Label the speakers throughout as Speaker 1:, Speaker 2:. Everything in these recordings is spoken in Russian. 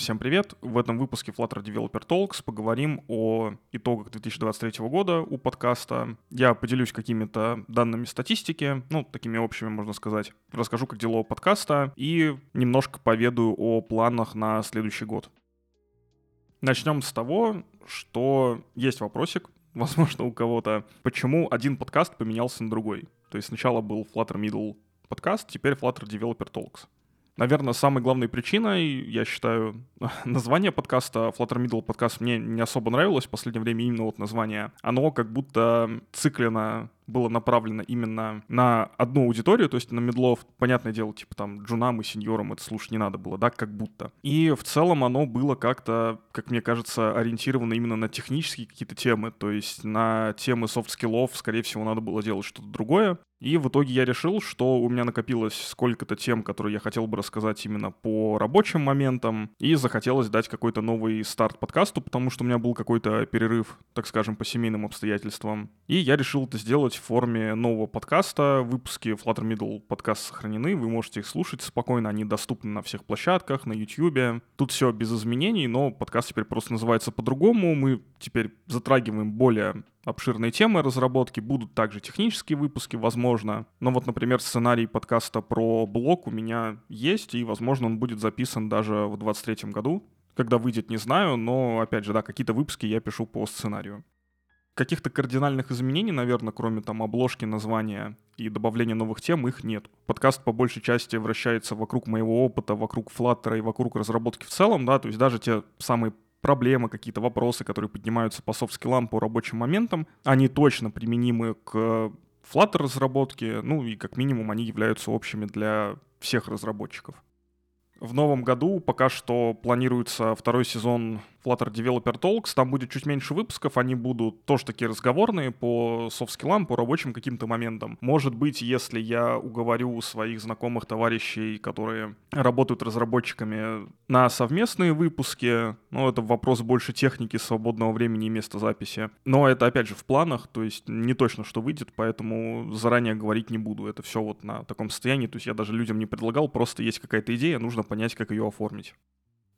Speaker 1: Всем привет! В этом выпуске Flutter Developer Talks поговорим о итогах 2023 года у подкаста. Я поделюсь какими-то данными статистики, ну, такими общими, можно сказать. Расскажу, как дела у подкаста и немножко поведаю о планах на следующий год. Начнем с того, что есть вопросик, возможно, у кого-то, почему один подкаст поменялся на другой. То есть сначала был Flutter Middle подкаст, теперь Flutter Developer Talks. Наверное, самой главной причиной, я считаю, название подкаста Flutter Middle подкаст мне не особо нравилось в последнее время именно вот название. Оно как будто зациклено было направлено именно на одну аудиторию, то есть на медлов, понятное дело, типа там джунам и сеньорам это слушать не надо было, да, как будто. И в целом оно было как-то, как мне кажется, ориентировано именно на технические какие-то темы, то есть на темы софт-скиллов, скорее всего, надо было делать что-то другое. И в итоге я решил, что у меня накопилось сколько-то тем, которые я хотел бы рассказать именно по рабочим моментам, и захотелось дать какой-то новый старт подкасту, потому что у меня был какой-то перерыв, так скажем, по семейным обстоятельствам. И я решил это сделать в форме нового подкаста. Выпуски Flutter Middle подкаст сохранены, вы можете их слушать спокойно, они доступны на всех площадках, на YouTube. Тут все без изменений, но подкаст теперь просто называется по-другому. Мы теперь затрагиваем более обширные темы разработки, будут также технические выпуски, возможно. Но вот, например, сценарий подкаста про блог у меня есть, и, возможно, он будет записан даже в 2023 году. Когда выйдет, не знаю, но, опять же, да, какие-то выпуски я пишу по сценарию. Каких-то кардинальных изменений, наверное, кроме там обложки, названия и добавления новых тем, их нет. Подкаст по большей части вращается вокруг моего опыта, вокруг Flutter и вокруг разработки в целом, да, то есть даже те самые проблемы, какие-то вопросы, которые поднимаются по софт-скиллам, по рабочим моментам, они точно применимы к Flutter разработке, ну и как минимум они являются общими для всех разработчиков. В новом году пока что планируется второй сезон Flutter Developer Talks, там будет чуть меньше выпусков, они будут тоже такие разговорные по софт-скиллам, по рабочим каким-то моментам. Может быть, если я уговорю своих знакомых товарищей, которые работают разработчиками на совместные выпуски, ну, это вопрос больше техники, свободного времени и места записи. Но это, опять же, в планах, то есть не точно, что выйдет, поэтому заранее говорить не буду. Это все вот на таком состоянии, то есть я даже людям не предлагал, просто есть какая-то идея, нужно понять, как ее оформить.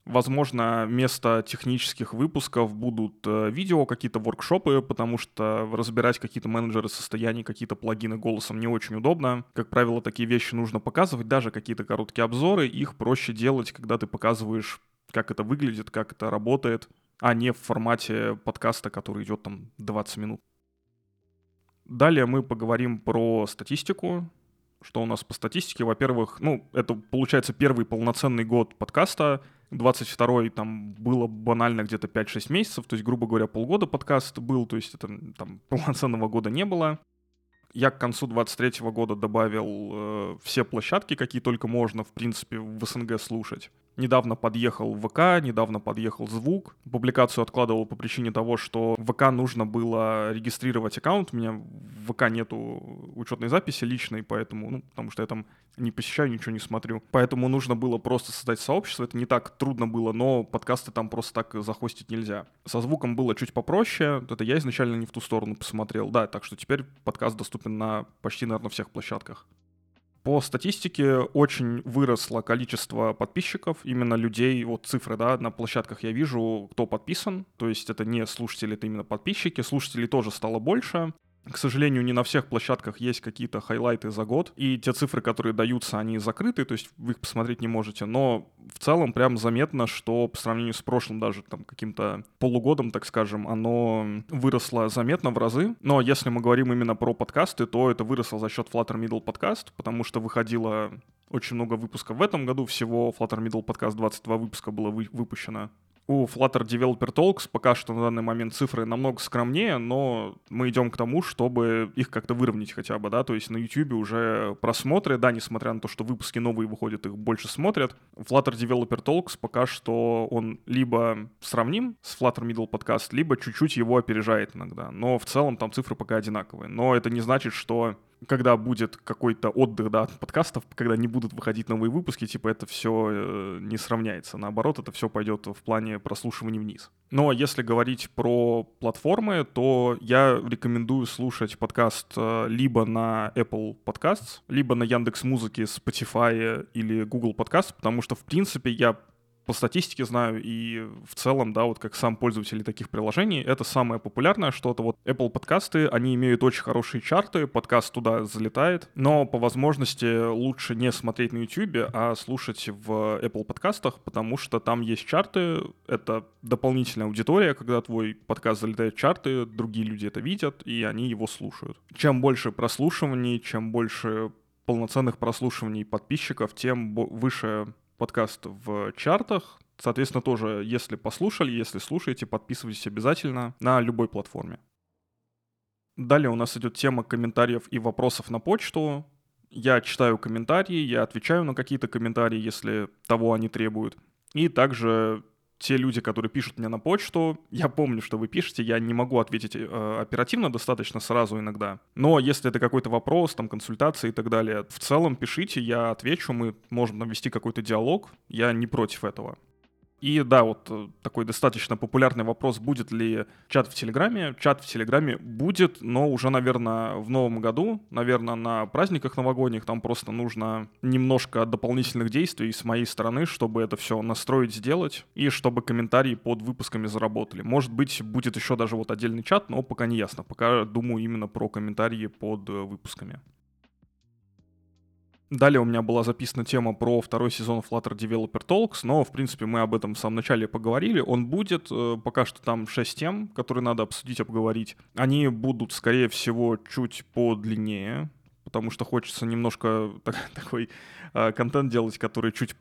Speaker 1: Возможно, вместо технических выпусков будут э, видео, какие-то воркшопы, потому что разбирать какие-то менеджеры состояний, какие-то плагины голосом не очень удобно. Как правило, такие вещи нужно показывать, даже какие-то короткие обзоры. Их проще делать, когда ты показываешь, как это выглядит, как это работает, а не в формате подкаста, который идет там 20 минут. Далее мы поговорим про статистику, что у нас по статистике. Во-первых, ну, это получается первый полноценный год подкаста, 22-й там было банально где-то 5-6 месяцев, то есть, грубо говоря, полгода подкаст был, то есть это там полноценного года не было. Я к концу 23 года добавил э, все площадки, какие только можно, в принципе, в СНГ слушать. Недавно подъехал ВК, недавно подъехал звук. Публикацию откладывал по причине того, что ВК нужно было регистрировать аккаунт. У меня в ВК нету учетной записи личной, поэтому, ну, потому что я там не посещаю, ничего не смотрю. Поэтому нужно было просто создать сообщество. Это не так трудно было, но подкасты там просто так захостить нельзя. Со звуком было чуть попроще. Это я изначально не в ту сторону посмотрел. Да, так что теперь подкаст доступен на почти, наверное, всех площадках. По статистике очень выросло количество подписчиков, именно людей, вот цифры, да, на площадках я вижу, кто подписан, то есть это не слушатели, это именно подписчики, слушателей тоже стало больше. К сожалению, не на всех площадках есть какие-то хайлайты за год, и те цифры, которые даются, они закрыты, то есть вы их посмотреть не можете, но в целом прям заметно, что по сравнению с прошлым даже там каким-то полугодом, так скажем, оно выросло заметно в разы. Но если мы говорим именно про подкасты, то это выросло за счет Flutter Middle подкаст, потому что выходило очень много выпусков в этом году, всего Flutter Middle подкаст 22 выпуска было вы, выпущено у Flutter Developer Talks пока что на данный момент цифры намного скромнее, но мы идем к тому, чтобы их как-то выровнять хотя бы, да, то есть на YouTube уже просмотры, да, несмотря на то, что выпуски новые выходят, их больше смотрят. Flutter Developer Talks пока что он либо сравним с Flutter Middle Podcast, либо чуть-чуть его опережает иногда, но в целом там цифры пока одинаковые. Но это не значит, что когда будет какой-то отдых да, от подкастов, когда не будут выходить новые выпуски, типа это все э, не сравняется. Наоборот, это все пойдет в плане прослушивания вниз. Но если говорить про платформы, то я рекомендую слушать подкаст э, либо на Apple Podcasts, либо на Яндекс Музыке, Spotify или Google Podcast, потому что, в принципе, я по статистике знаю и в целом, да, вот как сам пользователь таких приложений, это самое популярное что-то. Вот Apple подкасты, они имеют очень хорошие чарты, подкаст туда залетает, но по возможности лучше не смотреть на YouTube, а слушать в Apple подкастах, потому что там есть чарты, это дополнительная аудитория, когда твой подкаст залетает в чарты, другие люди это видят, и они его слушают. Чем больше прослушиваний, чем больше полноценных прослушиваний подписчиков, тем выше подкаст в чартах. Соответственно, тоже, если послушали, если слушаете, подписывайтесь обязательно на любой платформе. Далее у нас идет тема комментариев и вопросов на почту. Я читаю комментарии, я отвечаю на какие-то комментарии, если того они требуют. И также те люди, которые пишут мне на почту, я помню, что вы пишете, я не могу ответить э, оперативно достаточно сразу иногда. Но если это какой-то вопрос, там, консультации и так далее, в целом пишите, я отвечу, мы можем навести какой-то диалог, я не против этого. И да, вот э, такой достаточно популярный вопрос, будет ли чат в Телеграме. Чат в Телеграме будет, но уже, наверное, в новом году, наверное, на праздниках новогодних там просто нужно немножко дополнительных действий с моей стороны, чтобы это все настроить, сделать, и чтобы комментарии под выпусками заработали. Может быть, будет еще даже вот отдельный чат, но пока не ясно. Пока думаю именно про комментарии под э, выпусками. Далее у меня была записана тема про второй сезон Flutter Developer Talks, но, в принципе, мы об этом в самом начале поговорили. Он будет, э, пока что там 6 тем, которые надо обсудить, обговорить. Они будут, скорее всего, чуть подлиннее, потому что хочется немножко так, такой э, контент делать, который чуть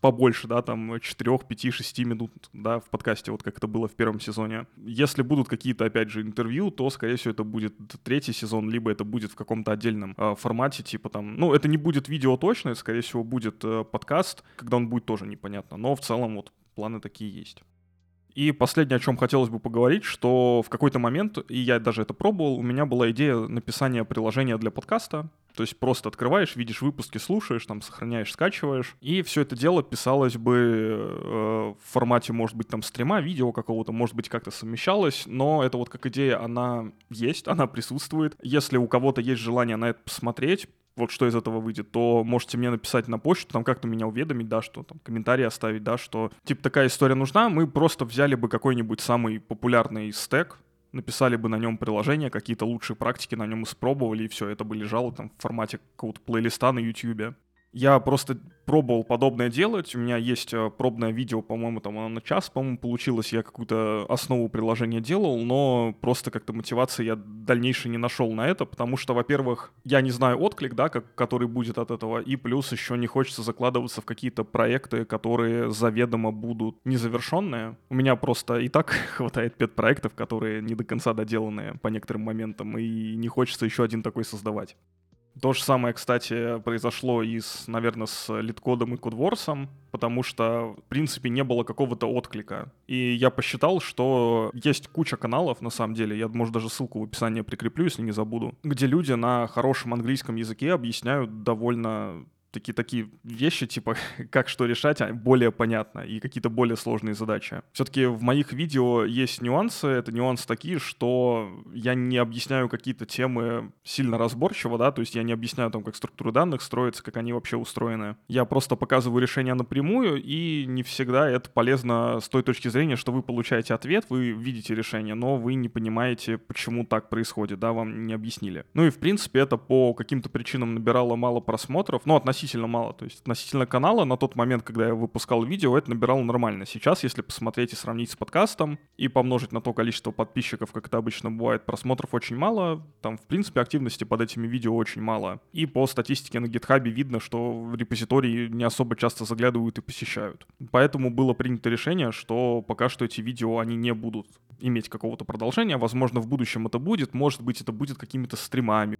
Speaker 1: побольше, да, там 4, 5, 6 минут, да, в подкасте, вот как это было в первом сезоне. Если будут какие-то, опять же, интервью, то, скорее всего, это будет третий сезон, либо это будет в каком-то отдельном э, формате, типа там, ну, это не будет видео точно, это, скорее всего, будет э, подкаст, когда он будет тоже непонятно, но в целом вот планы такие есть. И последнее, о чем хотелось бы поговорить, что в какой-то момент, и я даже это пробовал, у меня была идея написания приложения для подкаста. То есть просто открываешь, видишь выпуски, слушаешь, там сохраняешь, скачиваешь. И все это дело писалось бы э, в формате, может быть, там стрима, видео какого-то, может быть, как-то совмещалось. Но это вот как идея, она есть, она присутствует. Если у кого-то есть желание на это посмотреть, вот что из этого выйдет, то можете мне написать на почту, там как-то меня уведомить, да, что там комментарий оставить, да, что типа такая история нужна, мы просто взяли бы какой-нибудь самый популярный стек, написали бы на нем приложение, какие-то лучшие практики на нем испробовали, и все, это бы лежало там в формате какого-то плейлиста на YouTube. Я просто пробовал подобное делать. У меня есть э, пробное видео, по-моему, там оно на час, по-моему, получилось. Я какую-то основу приложения делал, но просто как-то мотивации я дальнейшей не нашел на это, потому что, во-первых, я не знаю отклик, да, как, который будет от этого, и плюс еще не хочется закладываться в какие-то проекты, которые заведомо будут незавершенные. У меня просто и так хватает пет-проектов, которые не до конца доделаны по некоторым моментам, и не хочется еще один такой создавать. То же самое, кстати, произошло и, с, наверное, с литкодом и кодворсом, потому что, в принципе, не было какого-то отклика. И я посчитал, что есть куча каналов, на самом деле, я, может, даже ссылку в описании прикреплю, если не забуду, где люди на хорошем английском языке объясняют довольно такие такие вещи, типа как что решать, а более понятно, и какие-то более сложные задачи. Все-таки в моих видео есть нюансы, это нюансы такие, что я не объясняю какие-то темы сильно разборчиво, да, то есть я не объясняю там, как структуры данных строятся, как они вообще устроены. Я просто показываю решение напрямую, и не всегда это полезно с той точки зрения, что вы получаете ответ, вы видите решение, но вы не понимаете, почему так происходит, да, вам не объяснили. Ну и в принципе это по каким-то причинам набирало мало просмотров, но относительно относительно мало. То есть относительно канала на тот момент, когда я выпускал видео, это набирало нормально. Сейчас, если посмотреть и сравнить с подкастом и помножить на то количество подписчиков, как это обычно бывает, просмотров очень мало, там, в принципе, активности под этими видео очень мало. И по статистике на GitHub видно, что в репозитории не особо часто заглядывают и посещают. Поэтому было принято решение, что пока что эти видео, они не будут иметь какого-то продолжения. Возможно, в будущем это будет. Может быть, это будет какими-то стримами.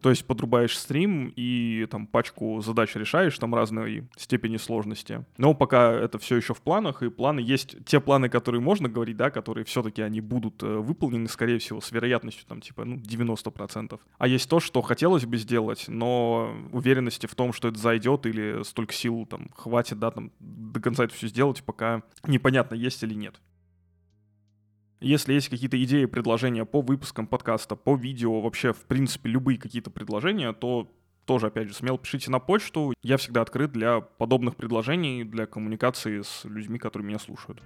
Speaker 1: То есть подрубаешь стрим и там пачку задач решаешь, там разной степени сложности. Но пока это все еще в планах, и планы есть те планы, которые можно говорить, да, которые все-таки они будут э, выполнены, скорее всего, с вероятностью там типа ну, 90%. А есть то, что хотелось бы сделать, но уверенности в том, что это зайдет или столько сил там хватит, да, там до конца это все сделать, пока непонятно, есть или нет. Если есть какие-то идеи, предложения по выпускам подкаста, по видео, вообще, в принципе, любые какие-то предложения, то тоже, опять же, смело пишите на почту. Я всегда открыт для подобных предложений, для коммуникации с людьми, которые меня слушают.